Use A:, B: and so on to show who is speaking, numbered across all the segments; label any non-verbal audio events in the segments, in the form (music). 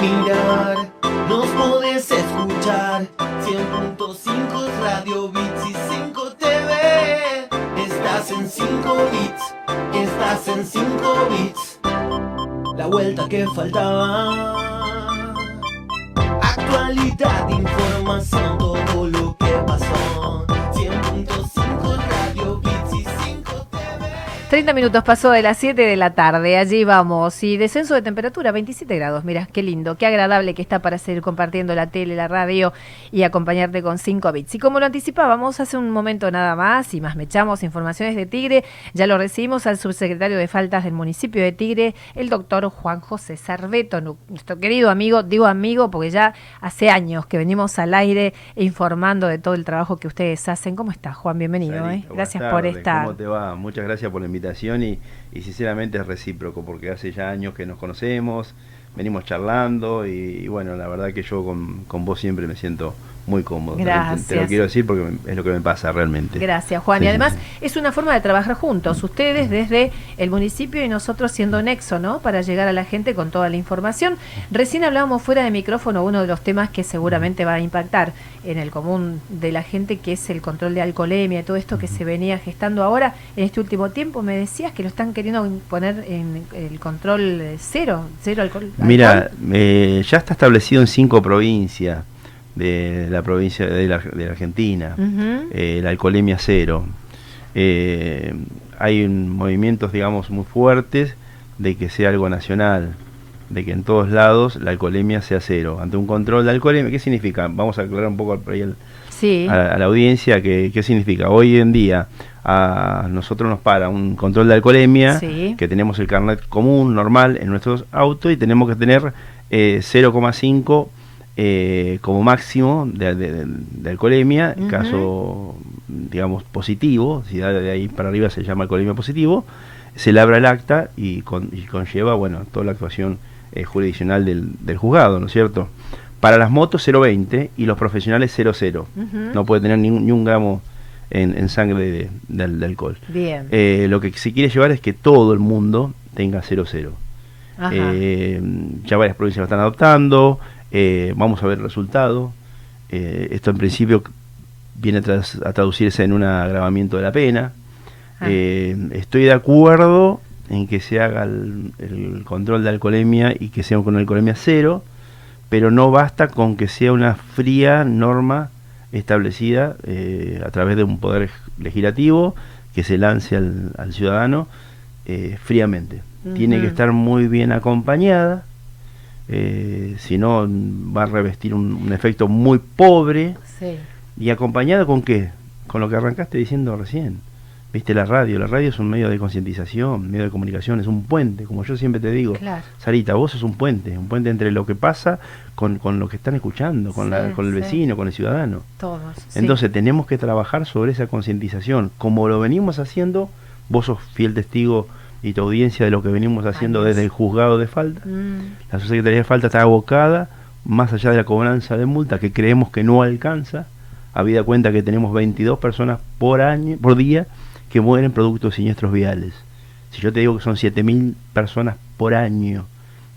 A: mirar, nos podés escuchar. 100.5 Radio Bits y 5 TV. Estás en 5 bits, estás en 5 bits. La vuelta que faltaba. Actualidad, información, todo lo que pasó.
B: 30 minutos pasó de las 7 de la tarde, allí vamos. Y descenso de temperatura, 27 grados. Mira, qué lindo, qué agradable que está para seguir compartiendo la tele, la radio y acompañarte con 5 bits. Y como lo anticipábamos hace un momento nada más, y más me echamos informaciones de Tigre, ya lo recibimos al subsecretario de Faltas del municipio de Tigre, el doctor Juan José Sarveto, nu- nuestro querido amigo, digo amigo porque ya hace años que venimos al aire informando de todo el trabajo que ustedes hacen. ¿Cómo estás, Juan? Bienvenido.
C: Sarita,
B: ¿eh? Gracias por estar.
C: ¿Cómo te va? Muchas gracias por la invitación y, sinceramente es recíproco porque hace ya años que nos conocemos, venimos charlando y, y bueno, la verdad que yo con, con vos siempre me siento muy cómodo. Te- Te,
B: Gracias.
C: lo quiero decir porque es lo que me pasa realmente.
B: Gracias, Juan.
C: Sí,
B: y además
C: sí.
B: es una forma de trabajar juntos, ustedes desde el municipio y nosotros siendo nexo, ¿no? Para llegar a la gente con toda la información. Recién hablábamos fuera de micrófono uno de los temas que seguramente va a impactar en el común de la gente, que es el control de alcoholemia y todo esto que se venía gestando ahora en este último tiempo. Me decías que lo están queriendo poner en el control cero, cero alcohol.
C: Mira, eh, ya está establecido en cinco provincias de la provincia de la, de la Argentina. Eh, la alcoholemia cero. Eh, hay un- movimientos, digamos, muy fuertes de que sea algo nacional, de que en todos lados la alcoholemia sea cero. Ante un control de alcoholemia, ¿qué significa? Vamos a aclarar un poco al-
B: sí.
C: a, a la audiencia que, qué significa. Hoy en día a nosotros nos para un control de alcoholemia,
B: Sí.
C: que tenemos el carnet común, normal, en nuestros autos y tenemos que tener eh, 0,5 eh, como máximo de, de- de- alcoholemia, en
B: Ujú.
C: caso, digamos, positivo, si da de ahí para arriba se llama alcoholemia positivo, se labra el acta y, con- y conlleva, bueno, toda la actuación eh, jurisdiccional del, del juzgado, ¿no es cierto? Para las motos 0,20 y los profesionales 0,0.
B: Ujú.
C: No puede tener ni un, ni un gramo en, en sangre de, de- de alcohol.
B: Bien.
C: Eh, lo que se quiere llevar es que todo el mundo tenga 0,0
B: Ajá.
C: eh, ya varias provincias lo están adoptando, eh, vamos a ver el resultado. Eh, esto en principio viene a, traducirse en un agravamiento de la pena.
B: Ah.
C: Eh, estoy de acuerdo en que se haga el, el control de alcoholemia y que sea con alcoholemia cero, pero no basta con que sea una fría norma establecida a través de un poder legislativo que se lance al, al ciudadano fríamente. Tiene que estar muy bien acompañada, eh, si no va a revestir un, un efecto muy pobre.
B: sí.
C: ¿Y acompañada con qué? Con lo que arrancaste diciendo recién. Viste la radio, la radio es un medio de concientización, medio de comunicación, es un puente, como yo siempre te digo.
B: Claro.
C: Sarita, vos sos un puente, un puente entre lo que pasa con, con lo que están escuchando, con, la- con el
B: sí.
C: vecino, con el ciudadano.
B: Todos.
C: Entonces tenemos que trabajar sobre esa concientización, como lo venimos haciendo, vos sos fiel testigo y tu audiencia de lo que venimos haciendo
B: Años.
C: desde el juzgado de falta.
B: Mm,
C: La Secretaría de Falta está abocada, más allá de la cobranza de multa, que creemos que no alcanza, habida cuenta que tenemos 22 personas por año, por día que mueren producto de siniestros viales. Si yo te digo que son 7.000 personas por año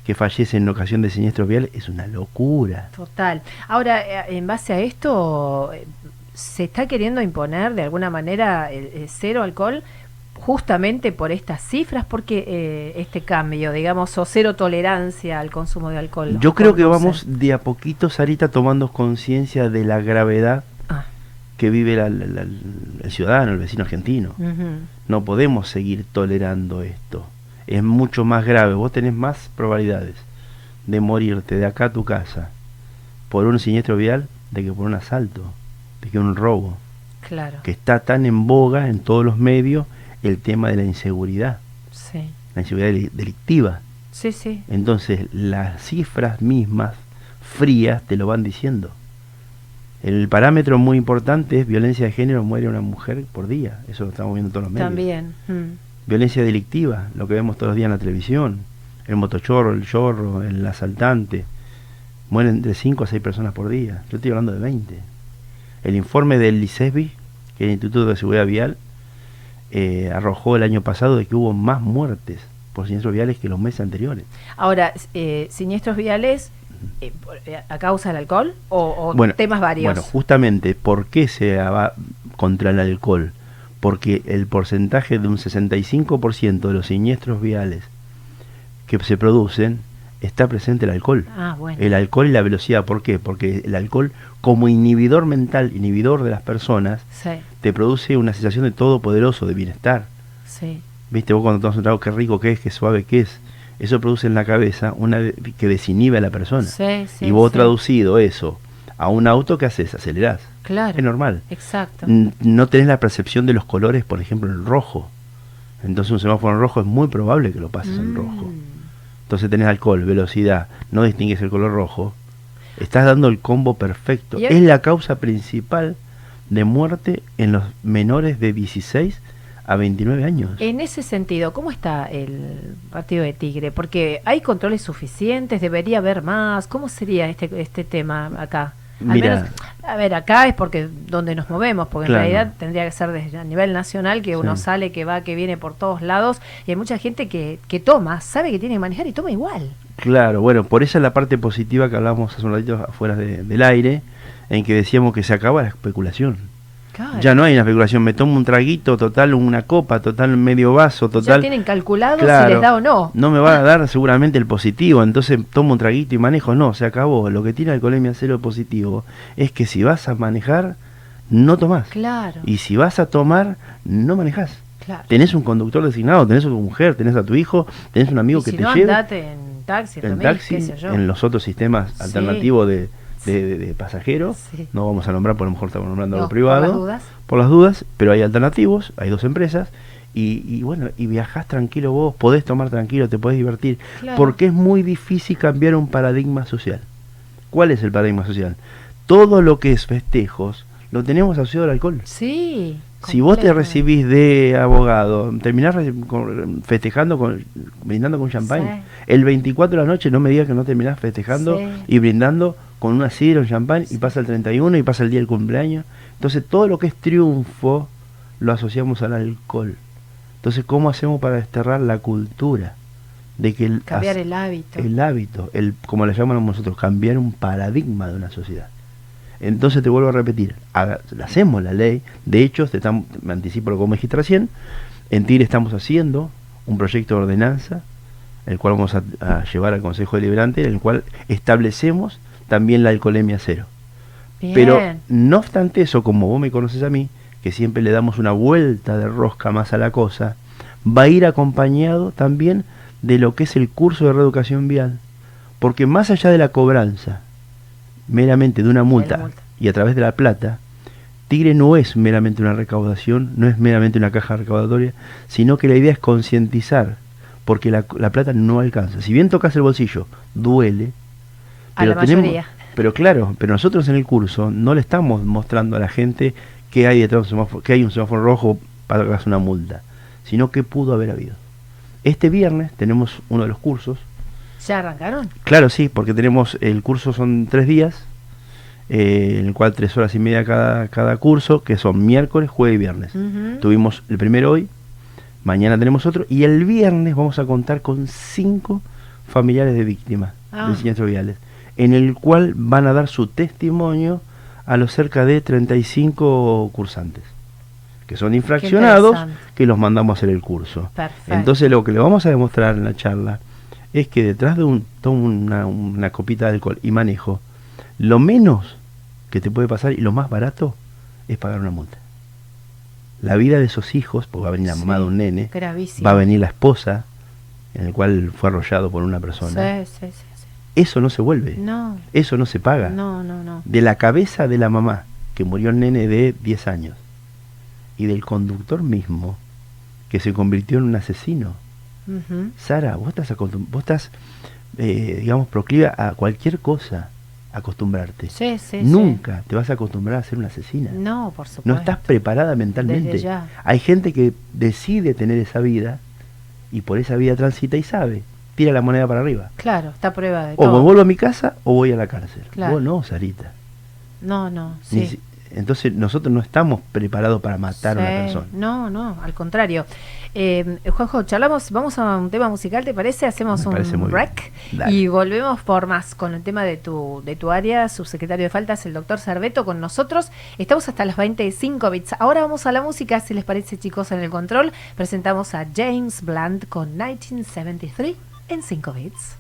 C: que fallecen en ocasión de siniestros viales, es una locura.
B: Total. Ahora, eh, en base a esto, eh, ¿se está queriendo imponer de alguna manera el, el cero alcohol justamente por estas cifras? porque eh, este cambio, digamos, o cero tolerancia al consumo de alcohol?
C: Yo creo que vamos de a poquito, Sarita, tomando conciencia de la gravedad
B: Ah,
C: que vive la- la- la- el ciudadano, el vecino argentino. No podemos seguir tolerando esto. Es mucho más grave. Vos tenés más probabilidades de morirte de acá a tu casa por un siniestro vial de que por un asalto, de que un robo.
B: Claro.
C: Que está tan en boga en todos los medios el tema de la inseguridad,
B: Sí.
C: la inseguridad deli- delictiva.
B: Sí, sí.
C: Entonces las cifras mismas frías te lo van diciendo. El parámetro muy importante es violencia de género, muere una mujer por día. Eso lo estamos viendo en todos los medios.
B: También. mm.
C: Violencia delictiva, lo que vemos todos los días en la televisión. El motochorro, el chorro, el asaltante. Mueren de 5 a 6 personas por día. Yo estoy hablando de 20. El informe del ICESBI, que es el Instituto de Seguridad Vial, eh, arrojó el año pasado de que hubo más muertes por siniestros viales que los meses anteriores.
B: Ahora, eh, siniestros viales eh, eh, a causa del alcohol o, o
C: Bueno,
B: temas varios?
C: Bueno, justamente, ¿por qué se va contra el alcohol? Porque el porcentaje de un 65% de los siniestros viales que se producen está presente el alcohol.
B: ah, bueno.
C: El alcohol y la velocidad, ¿por qué? Porque el alcohol como inhibidor mental, inhibidor de las personas,
B: Sí,
C: te produce una sensación de todopoderoso, de bienestar.
B: sí.
C: ¿Viste vos cuando tomas un trago, qué rico que es, qué suave que es? Eso produce en la cabeza una que desinhibe a la persona.
B: Sí, sí,
C: y vos traducido eso a un auto, ¿qué haces? Acelerás.
B: Claro.
C: Es normal.
B: Exacto.
C: No tenés la percepción de los colores, por ejemplo, en el rojo. Entonces un semáforo en rojo es muy probable que lo pases en rojo. Entonces tenés alcohol, velocidad, no distingues el color rojo. Estás dando el combo perfecto. Es la causa principal de muerte en los menores de 16 a 29 años.
B: En ese sentido, ¿cómo está el partido de Tigre? Porque hay controles suficientes, debería haber más. ¿Cómo sería este este tema acá? Al
C: Mira.
B: menos, a ver, acá es porque donde nos movemos, porque
C: Claro.
B: en realidad tendría que ser desde a nivel nacional que uno
C: Sí.
B: sale, que va, que viene por todos lados y hay mucha gente que, que toma, sabe que tiene que manejar y toma igual.
C: Claro, bueno, por esa es la parte positiva que hablábamos hace un ratito afuera de- del aire, en que decíamos que se acaba la especulación.
B: Claro.
C: Ya no hay una especulación, me tomo un traguito, total una copa, total medio vaso,
B: Ya
C: total...
B: tienen calculado
C: Claro,
B: si les da o no.
C: No me va a (laughs) dar seguramente el positivo, entonces tomo un traguito y manejo. No, se acabó. Lo que tiene alcoholemia cero positivo es que si vas a manejar, no tomás.
B: Claro,
C: Y si vas a tomar, no manejás.
B: claro.
C: Tenés un conductor designado, tenés a tu mujer, tenés a tu hijo, tenés un amigo
B: Y
C: que
B: si
C: te
B: no,
C: lleve
B: andate en taxi,
C: en taxi,
B: qué sé yo.
C: en los otros sistemas
B: Sí.
C: alternativos de, de, de- de pasajeros.
B: Sí.
C: No vamos a nombrar, por lo mejor estamos nombrando
B: No,
C: algo privado.
B: por las dudas.
C: Por las dudas, pero hay alternativos, hay dos empresas. Y, y bueno, y viajás tranquilo vos, podés tomar tranquilo, te podés divertir.
B: Claro.
C: Porque es muy difícil cambiar un paradigma social. ¿Cuál es el paradigma social? Todo lo que es festejos lo tenemos asociado al alcohol.
B: Sí.
C: Si vos te recibís de abogado, terminás festejando, con, brindando con champán.
B: Sí.
C: El 24 de la noche no me digas que no terminás festejando
B: Sí.
C: y brindando con una sidra, un champán, y pasa el 31 y pasa el día del cumpleaños. Entonces todo lo que es triunfo lo asociamos al alcohol. Entonces, ¿cómo hacemos para desterrar la cultura? De que el,
B: Cambiar el hábito.
C: el hábito, el, como le llamamos nosotros, cambiar un paradigma de una sociedad. Entonces te vuelvo a repetir, haga- hacemos la ley, de hecho, te tam- me anticipo lo que me dijiste recién, en Tigre estamos haciendo un proyecto de ordenanza, el cual vamos a, a llevar al Consejo Deliberante, en el cual establecemos también la alcoholemia cero.
B: Bien.
C: Pero no obstante eso, como vos me conoces a mí, que siempre le damos una vuelta de rosca más a la cosa, va a ir acompañado también de lo que es el curso de reeducación vial. Porque más allá de la cobranza, meramente de una multa,
B: multa.
C: y a través de la plata, Tigre no es meramente una recaudación, no es meramente una caja recaudatoria, sino que la idea es concientizar, porque la, la plata no alcanza. Si bien tocas el bolsillo, duele,
B: A la
C: tenemos-
B: mayoría.
C: pero claro, pero nosotros en el curso no le estamos mostrando a la gente que hay detrás de un semáforo, que hay un semáforo rojo para que hagas una multa, sino que pudo haber habido. Este viernes tenemos uno de los cursos.
B: ¿Ya arrancaron?
C: Claro, sí, porque tenemos el curso son tres días, eh, en el cual tres horas y media cada, cada curso, que son miércoles, jueves y viernes. Tuvimos el primero hoy, mañana tenemos otro, y el viernes vamos a contar con cinco familiares de víctimas
B: Ah.
C: de siniestros viales, en el cual van a dar su testimonio a los cerca de 35 cursantes, que son infraccionados, que los mandamos a hacer el curso.
B: Perfecto.
C: Entonces lo que le vamos a demostrar en la charla es que detrás de un, tomo una, una copita de alcohol y manejo, lo menos que te puede pasar y lo más barato es pagar una multa. La vida de esos hijos, porque va a venir la mamá
B: Sí,
C: de un nene,
B: Gravísimo.
C: va a venir la esposa, en el cual fue arrollado por una persona.
B: Sí, sí.
C: Eso no se vuelve,
B: No,
C: eso no se paga.
B: no, no, no.
C: De la cabeza de la mamá, que murió el nene de 10 años, y del conductor mismo, que se convirtió en un asesino. Sara, vos estás, vos estás eh, digamos, proclive a cualquier cosa, acostumbrarte.
B: Sí, sí, sí.
C: Nunca te vas a acostumbrar a ser una asesina.
B: No, por supuesto.
C: No estás preparada mentalmente.
B: Desde ya.
C: Hay gente que decide tener esa vida y por esa vida transita y sabe, tira la moneda para arriba.
B: Claro, está a prueba de
C: O me vuelvo a mi casa o voy a la cárcel.
B: Claro.
C: Vos no, Sarita.
B: No, no, sí.
C: si- Entonces nosotros no estamos preparados para matar a una persona.
B: No, no, al contrario. Eh, Juanjo, charlamos, vamos a un tema musical, ¿te parece? Hacemos
C: parece
B: un break y volvemos por más con el tema de tu, de tu área, subsecretario de Faltas, el doctor Cerveto, con nosotros. Estamos hasta las 25 bits. Ahora vamos a la música, si les parece, chicos, en el control. Presentamos a James Blunt con 1973 en 5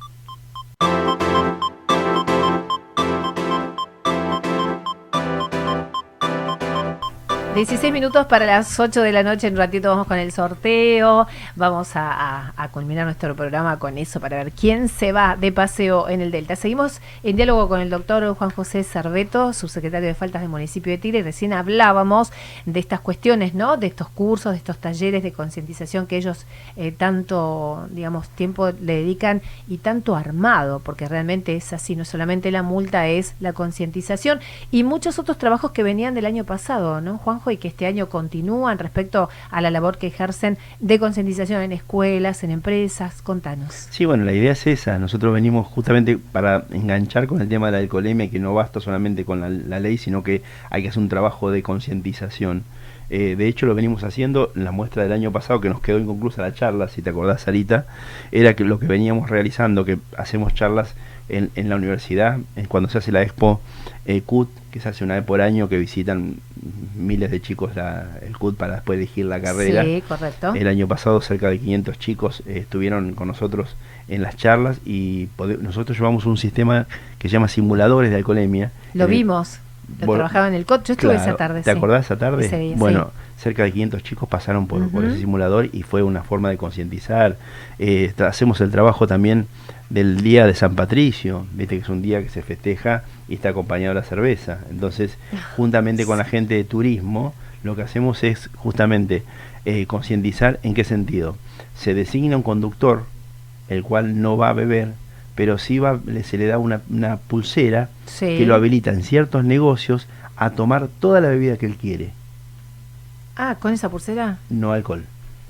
B: 16 minutos para las 8 de la noche, en un ratito vamos con el sorteo, vamos a, culminar nuestro programa con eso para ver quién se va de paseo en el Delta. Seguimos en diálogo con el doctor Juan José Cerveto, subsecretario de Faltas del municipio de Tigre. Recién hablábamos de estas cuestiones, ¿no? De estos cursos, de estos talleres de concientización que ellos eh, tanto, digamos, tiempo le dedican y tanto armado, porque realmente es así, no solamente la multa, es la concientización y muchos otros trabajos que venían del año pasado, ¿no, Y que este año continúan respecto a la labor que ejercen de concientización en escuelas, en empresas. Contanos.
C: Sí, bueno, la idea es esa. Nosotros venimos justamente para enganchar con el tema de la alcoholemia, que no basta solamente con la, ley, sino que hay que hacer un trabajo de concientización. Eh, de hecho, lo venimos haciendo en la muestra del año pasado, que nos quedó inconclusa la charla, si te acordás, Sarita, era que lo que veníamos realizando, que hacemos charlas en, en la universidad, en cuando se hace la expo eh, CUT, que se hace una vez por año, que visitan miles de chicos la, el CUT para después elegir la carrera.
B: Sí, correcto.
C: El año pasado cerca de 500 chicos eh, estuvieron con nosotros en las charlas y nosotros llevamos un sistema que se llama simuladores de alcoholemia.
B: Lo vimos. Lo trabajaba en el COT. Yo estuve
C: Claro,
B: esa tarde.
C: ¿Te
B: sí.
C: acordás esa tarde?
B: Día,
C: bueno, cerca de 500 chicos pasaron por, por ese simulador y fue una forma de concientizar. Eh, hacemos el trabajo también del Día de San Patricio, viste que es un día que se festeja y está acompañado de la cerveza. Entonces, (laughs) juntamente con la gente de turismo, lo que hacemos es justamente eh, concientizar en qué sentido. Se designa un conductor, el cual no va a beber, pero sí va, se le da una, una pulsera
B: Sí.
C: que lo habilita en ciertos negocios a tomar toda la bebida que él quiere,
B: Ah, con esa pulsera.
C: no alcohol.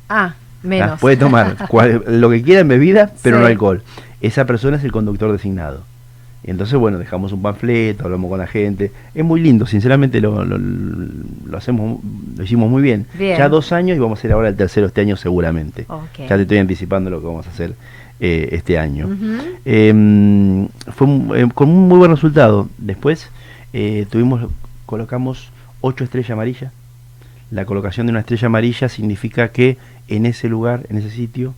C: Ah,
B: menos.
C: puede tomar (laughs) cual- lo que quiera en bebida, pero
B: Sí.
C: no alcohol. Esa persona es el conductor designado. Y entonces, bueno, dejamos un panfleto, hablamos con la gente. Es muy lindo, sinceramente lo, lo, lo hacemos, lo hicimos muy bien.
B: Bien.
C: Ya dos años y vamos a hacer ahora el tercero este año seguramente. Ya te estoy anticipando lo que vamos a hacer eh, este año. Eh, fue eh, con un muy buen resultado. Después eh, tuvimos, colocamos ocho estrellas amarillas. La colocación de una estrella amarilla significa que en ese lugar, en ese sitio,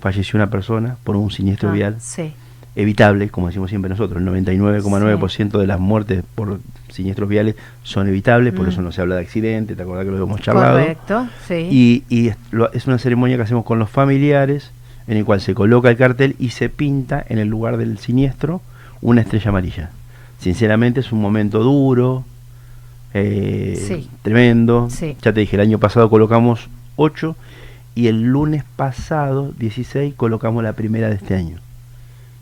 C: falleció una persona por un siniestro
B: Ah,
C: vial
B: Sí.
C: Evitable, como decimos siempre nosotros. El 99,9% de las muertes por siniestros viales son evitables, por
B: Mm.
C: eso no se habla de accidente, ¿te acordás que lo hemos charlado?
B: Correcto. Sí.
C: Y, y es, lo- es una ceremonia que hacemos con los familiares, en el cual se coloca el cartel y se pinta en el lugar del siniestro una estrella amarilla. Sinceramente es un momento duro, eh,
B: Sí.
C: tremendo.
B: Sí.
C: Ya te dije, el año pasado colocamos 8 y el lunes pasado, 16, colocamos la primera de este año,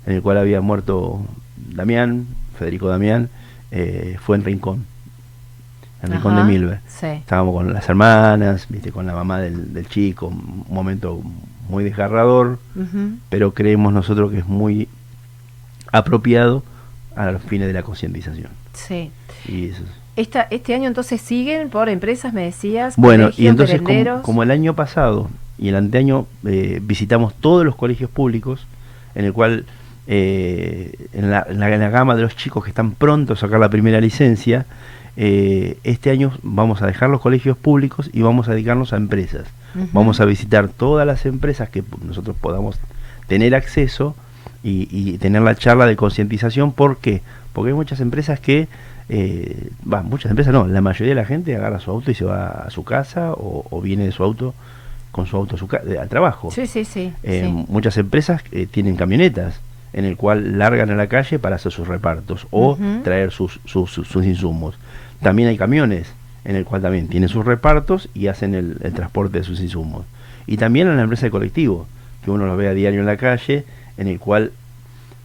C: en el cual había muerto Damián, Federico Damián, eh, fue en Rincón, en Rincón de Milver.
B: Sí.
C: Estábamos con las hermanas, viste, con la mamá del, del chico, un momento muy desgarrador, pero creemos nosotros que es muy apropiado a los fines de la concientización.
B: Sí.
C: Y eso es-
B: Esta, este año entonces siguen por empresas, me decías.
C: Bueno, y entonces como el año pasado y el anteaño eh, visitamos todos los colegios públicos, en el cual eh, en, la, en la- en la gama de los chicos que están prontos a sacar la primera licencia, eh, este año vamos a dejar los colegios públicos y vamos a dedicarnos a empresas. Vamos a visitar todas las empresas que nosotros podamos tener acceso y, y tener la charla de concientización. ¿Por qué? Porque hay muchas empresas que, eh, muchas empresas no, la mayoría de la gente agarra su auto y se va a su casa o, o viene de su auto con su auto a su ca- al trabajo.
B: Sí, sí, sí.
C: Eh,
B: sí.
C: Muchas empresas eh, tienen camionetas en el cual largan a la calle para hacer sus repartos o traer sus, sus, sus- sus insumos. También hay camiones en el cual también tienen sus repartos y hacen el, el transporte de sus insumos. Y también en la empresa de colectivo, que uno lo ve a diario en la calle, en el cual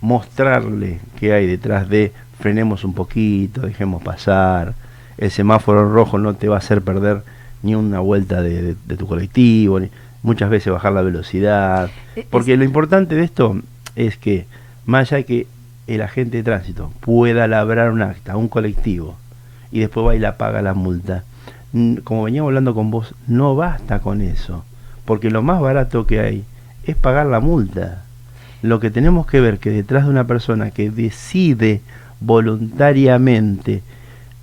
C: mostrarle qué hay detrás de frenemos un poquito, dejemos pasar, el semáforo rojo no te va a hacer perder ni una vuelta de, de- de tu colectivo, ni- muchas veces bajar la velocidad,
B: Es-
C: porque lo importante de esto es que más allá de que el agente de tránsito pueda labrar un acta, un colectivo, y después va y la paga la multa, como veníamos hablando con vos, no basta con eso, porque lo más barato que hay es pagar la multa. Lo que tenemos que ver que detrás de una persona que decide voluntariamente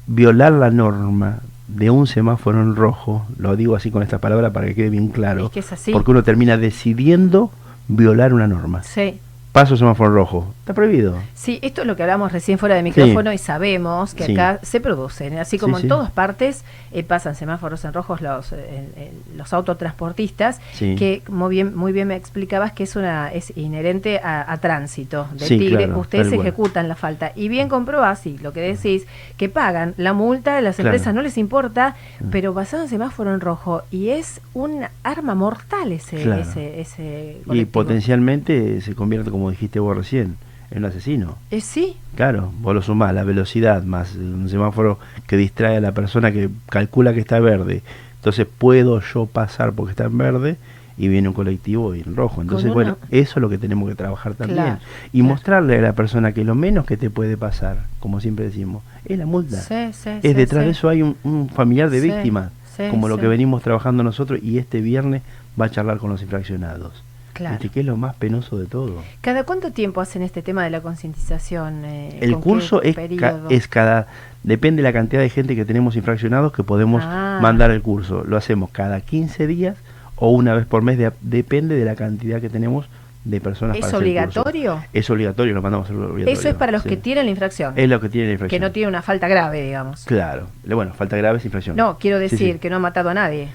C: violar la norma de un semáforo en rojo, lo digo así con esta palabra para que quede bien claro,
B: Es que es así.
C: porque uno termina decidiendo violar una norma.
B: Sí.
C: Paso semáforo rojo, está prohibido.
B: Sí, esto es lo que hablamos recién fuera de micrófono y sabemos que
C: Sí.
B: acá se producen, así como
C: Sí,
B: en
C: sí.
B: todas partes eh, pasan semáforos en rojos los, eh, los autotransportistas,
C: Sí.
B: que muy bien, muy bien me explicabas que es una es inherente a, a tránsito de
C: Sí,
B: Tigre.
C: claro,
B: Ustedes ejecutan la falta y bien comprobás, sí, lo que decís, que pagan la multa, las
C: Claro.
B: empresas no les importa,
C: Mm.
B: pero basado en semáforo en rojo y es un arma mortal ese,
C: Claro.
B: ese, ese
C: Y potencialmente se convierte, como dijiste vos recién, en un asesino.
B: Eh, sí,
C: Claro, vos lo sumás, la velocidad más un semáforo que distrae a la persona que calcula que está verde. Entonces puedo yo pasar porque está en verde y viene un colectivo y en rojo. Entonces,
B: una-
C: bueno, eso es lo que tenemos que trabajar también.
B: Claro,
C: y
B: claro.
C: mostrarle a la persona que lo menos que te puede pasar, como siempre decimos, es la multa.
B: sí, sí.
C: es
B: sí,
C: detrás de eso hay un, un familiar de víctimas, como lo que venimos trabajando nosotros y este viernes va a charlar con los infraccionados.
B: Claro.
C: ¿Viste? Que es lo más penoso de todo.
B: ¿Cada cuánto tiempo hacen este tema de la concientización? eh,
C: El
B: con
C: curso es, ca- es cada, depende de la cantidad de gente que tenemos infraccionados que podemos
B: Ah.
C: mandar el curso. Lo hacemos cada 15 días o una vez por mes, de- depende de la cantidad que tenemos de personas
B: ¿Es
C: para hacer
B: obligatorio?
C: Es obligatorio, lo mandamos a obligatorio.
B: Eso es para los
C: sí.
B: que tienen la infracción,
C: Es lo que tiene la
B: que
C: infracción.
B: no tienen una falta grave, digamos.
C: Claro, bueno, falta grave es infracción.
B: No, quiero
C: Sí,
B: decir
C: sí.
B: que no ha matado a nadie.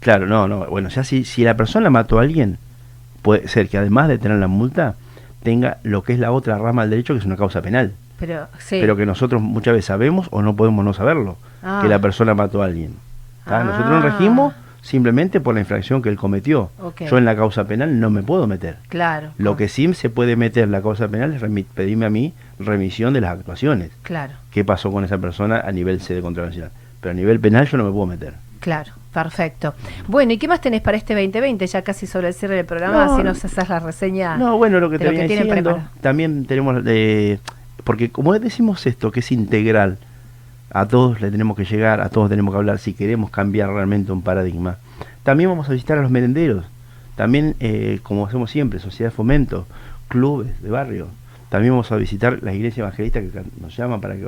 C: Claro, no, no. Bueno, ya si, si la persona mató a alguien, puede ser que además de tener la multa, tenga lo que es la otra rama del derecho, que es una causa penal.
B: Pero, sí.
C: pero que nosotros muchas veces sabemos o no podemos no saberlo,
B: Ah.
C: que la persona mató a alguien.
B: Ah.
C: Nosotros nos regimos simplemente por la infracción que él cometió. Yo en la causa penal no me puedo meter.
B: Claro.
C: Lo
B: ah,
C: que sí se puede meter en la causa penal es pedirme a mí remisión de las actuaciones.
B: Claro,
C: ¿Qué pasó con esa persona a nivel C de control nacional? Pero a nivel penal yo no me puedo meter.
B: Claro. Perfecto. Bueno, ¿y qué más tenés para este 2020? Ya casi sobre el cierre del programa,
C: No,
B: si nos haces la reseña.
C: No, bueno, lo que te
B: lo que tienen
C: diciendo, también tenemos, eh, porque como decimos esto, que es integral, a todos le tenemos que llegar, a todos tenemos que hablar si queremos cambiar realmente un paradigma. También vamos a visitar a los merenderos, también, eh, como hacemos siempre, sociedad de fomento, clubes de barrio. También vamos a visitar la iglesia evangelista que nos llaman para que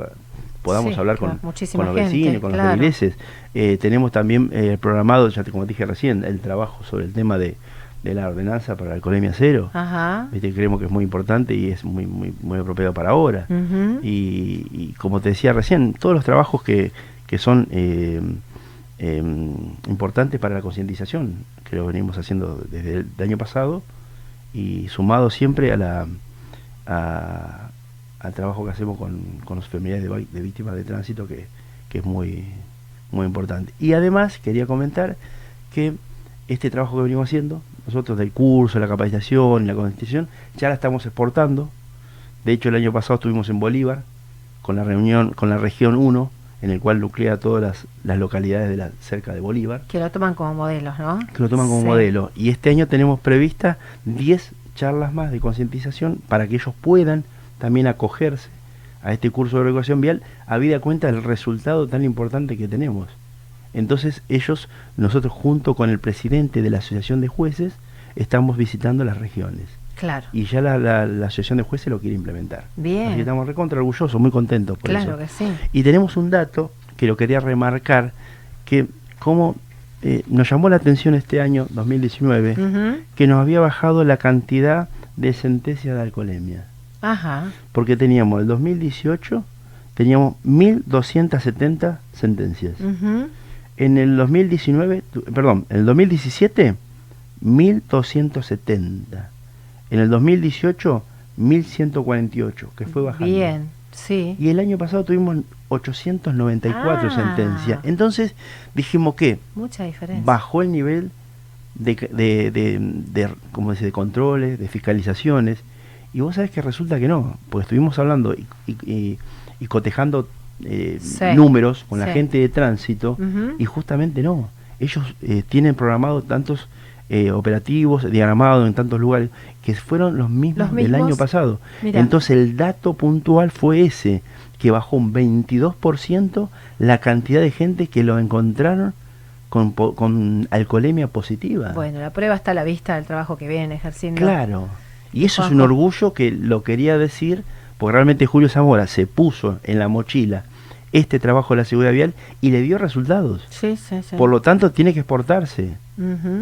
C: podamos
B: Sí,
C: hablar con, los
B: gente,
C: vecinos, con
B: claro.
C: los ingleses. Eh, tenemos también eh, programado, ya te, como te dije recién, el trabajo sobre el tema de, de la ordenanza para la alcoholemia cero.
B: Ajá.
C: Creemos que es muy importante y es muy muy muy apropiado para ahora. Y, y como te decía recién, todos los trabajos que, que son eh, eh, importantes para la concientización, que lo venimos haciendo desde el año pasado y sumado siempre a la a- al trabajo que hacemos con, con las familiares de, víctimas de tránsito, que, que es muy, muy importante. Y además quería comentar que este trabajo que venimos haciendo, nosotros del curso, la capacitación la concientización, ya la estamos exportando. De hecho, el año pasado estuvimos en Bolívar con la reunión, con la región 1, en el cual nuclea todas las, las localidades de la, cerca de Bolívar,
B: Que lo toman como modelos, ¿no?
C: que lo toman como
B: Sí.
C: modelo. Y este año tenemos previstas 10 charlas más de concientización para que ellos puedan también acogerse a este curso de educación vial, habida cuenta del resultado tan importante que tenemos. Entonces ellos, nosotros junto con el presidente de la Asociación de Jueces, estamos visitando las regiones.
B: Claro.
C: Y ya la, la- la Asociación de Jueces lo quiere implementar.
B: Bien.
C: Así que estamos recontra orgullosos, muy contentos por
B: Claro
C: eso.
B: que sí.
C: Y tenemos un dato que lo quería remarcar, que como eh, nos llamó la atención este año 2019,
B: Ujú.
C: que nos había bajado la cantidad de sentencias de alcoholemia.
B: Ajá.
C: Porque teníamos el 2018, teníamos 1.270 sentencias.
B: Ujú.
C: En el 2019, tu- perdón, en el 2017, 1.270. En el 2018, 1.148, que fue bajando.
B: Bien, sí.
C: Y el año pasado tuvimos 894
B: Ah.
C: sentencias. Entonces dijimos que
B: Mucha diferencia.
C: bajó el nivel de, de, de, de, ¿cómo dice? de controles, de fiscalizaciones. Y vos sabés que resulta que no, porque estuvimos hablando y, y- cotejando eh,
B: Sí,
C: números con la gente de tránsito y justamente no. Ellos eh, tienen programados tantos eh, operativos, diagramados en tantos lugares, que fueron los mismos,
B: Los
C: del año pasado.
B: Mirá.
C: Entonces el dato puntual fue ese, que bajó un 22% la cantidad de gente que lo encontraron con, con alcoholemia positiva.
B: Bueno, la prueba está a la vista del trabajo que vienen ejerciendo.
C: Claro. Y eso es un orgullo que lo quería decir, porque realmente Julio Zamora se puso en la mochila este trabajo de la seguridad vial y le dio resultados.
B: Sí, sí, sí.
C: Por lo tanto, tiene que exportarse.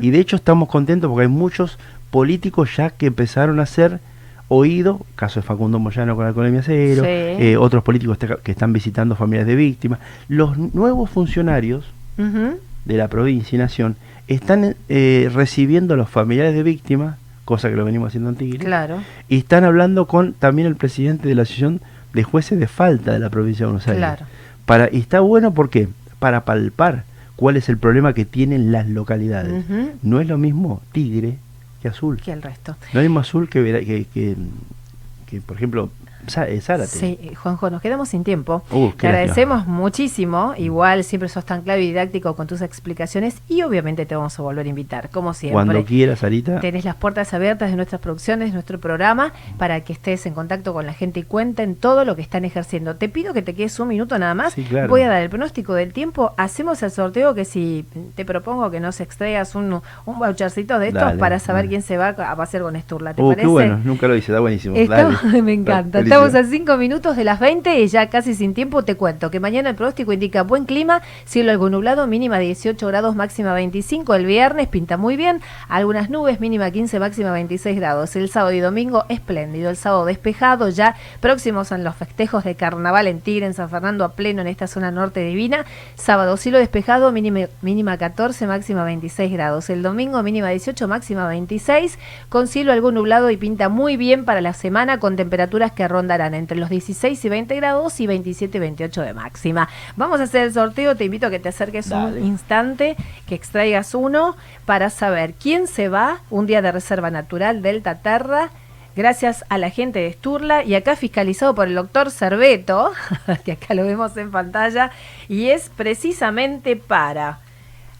C: Y de hecho estamos contentos porque hay muchos políticos ya que empezaron a ser oído, caso de Facundo Moyano con alcoholemia cero,
B: Sí.
C: eh, otros políticos que están visitando familias de víctimas. Los nuevos funcionarios de la provincia y nación están eh, recibiendo a los familiares de víctimas, cosa que lo venimos haciendo en Tigre,
B: Claro.
C: y están hablando con también el presidente de la Asociación de Jueces de Falta de la provincia de Buenos Aires.
B: Claro.
C: Para, y está bueno porque para palpar cuál es el problema que tienen las localidades. No es lo mismo Tigre que Azul.
B: Que el resto.
C: No es lo mismo Azul que, que, que, que, por ejemplo, Zárate.
B: Sí, Juanjo, nos quedamos sin tiempo.
C: Uh,
B: Te
C: qué
B: agradecemos muchísimo. Igual siempre sos tan claro y didáctico con tus explicaciones y obviamente te vamos a volver a invitar, como siempre.
C: Cuando quieras, Sarita.
B: Tenés las puertas abiertas de nuestras producciones, de nuestro programa, para que estés en contacto con la gente y cuenten todo lo que están ejerciendo. Te pido que te quedes un minuto nada más.
C: Sí, claro.
B: Voy a dar el pronóstico del tiempo. Hacemos el sorteo que si te propongo que nos extraigas un, un vouchercito de estos
C: Dale,
B: para saber
C: dale.
B: quién se va a pasear con Esturla. ¿Te
C: Uh,
B: parece?
C: qué bueno, nunca lo hice, está buenísimo.
B: Estamos-
C: Dale. (laughs)
B: me encanta. Estamos a
C: felicidades.
B: cinco minutos de las 20 y ya casi sin tiempo te cuento que mañana el pronóstico indica buen clima, cielo algo nublado, mínima 18 grados, máxima 25. El viernes pinta muy bien, algunas nubes, mínima 15, máxima 26 grados. El sábado y domingo espléndido. El sábado despejado, ya próximos a los festejos de carnaval en Tigre, en San Fernando a pleno en esta zona norte divina. Sábado cielo despejado, mínima, mínima 14, máxima 26 grados. El domingo mínima 18, máxima 26, con cielo algo nublado y pinta muy bien para la semana con temperaturas que rondarán entre los 16 y 20 grados y 27 y 28 de máxima. Vamos a hacer el sorteo, te invito a que te acerques
C: Dale.
B: un instante, que extraigas uno para saber quién se va un día de reserva natural Delta Terra. Gracias a la gente de Sturla y acá fiscalizado por el doctor Cerveto, (laughs) que acá lo vemos en pantalla, y es precisamente para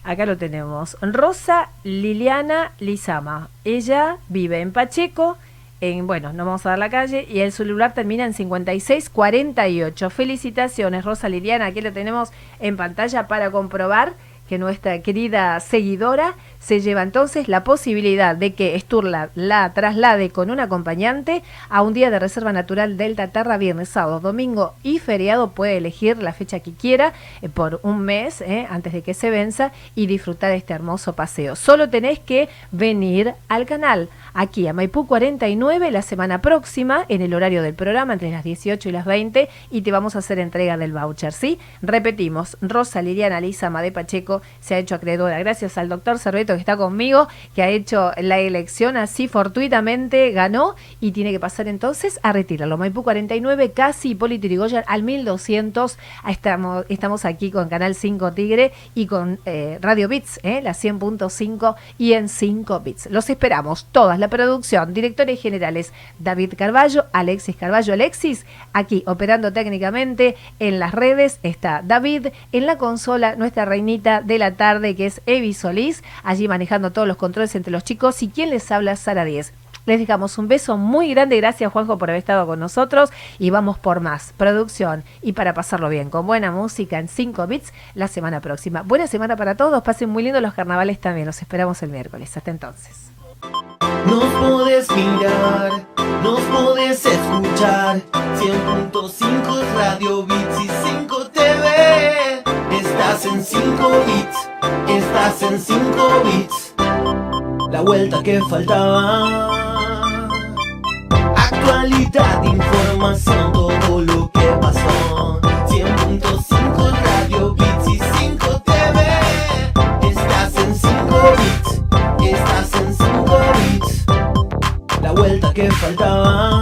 B: Acá lo tenemos. Rosa Liliana Lizama. Ella vive en Pacheco. En, bueno, no vamos a dar la calle. Y el celular termina en 5648. Felicitaciones, Rosa Liliana. Aquí lo tenemos en pantalla para comprobar que nuestra querida seguidora se lleva entonces la posibilidad de que Sturla la traslade con un acompañante a un día de reserva natural Delta Terra, viernes, sábado, domingo y feriado. Puede elegir la fecha que quiera eh, por un mes eh, antes de que se venza y disfrutar este hermoso paseo. Solo tenés que venir al canal, aquí a Maipú 49, la semana próxima, en el horario del programa, entre las 18 y las 20, y te vamos a hacer entrega del voucher, ¿sí? Repetimos, Rosa Liliana Lizama de Pacheco se ha hecho acreedora gracias al doctor Cerveto que está conmigo, que ha hecho la elección así fortuitamente, ganó y tiene que pasar entonces a retirarlo. Maipú 49, casi Hipólito al 1200. Ah, Estamos, estamos aquí con Canal 5 Tigre y con eh, Radio Bits, eh, la 100.5 y en 5 Bits. Los esperamos, todas, la producción, directores generales David Carballo, Alexis Carballo, Alexis, aquí operando técnicamente en las redes está David, en la consola nuestra reinita de la tarde que es Evi Solís, manejando todos los controles entre los chicos y quien les habla Sara 10. Les dejamos un beso muy grande, gracias Juanjo por haber estado con nosotros y vamos por más producción y para pasarlo bien con buena música en 5 bits la semana próxima. Buena semana para todos, pasen muy lindo los carnavales también, los esperamos el miércoles. Hasta entonces.
A: Nos podés mirar, nos podés escuchar 100.5 es Radio Bits y 5 TV Estás en 5 bits, estás en 5 bits. La vuelta que faltaba. Actualidad, información, todo lo que pasó. 100.5 es Radio Bits y 5 TV Estás en 5 bits, estás en 5 bits. La vuelta que faltaba.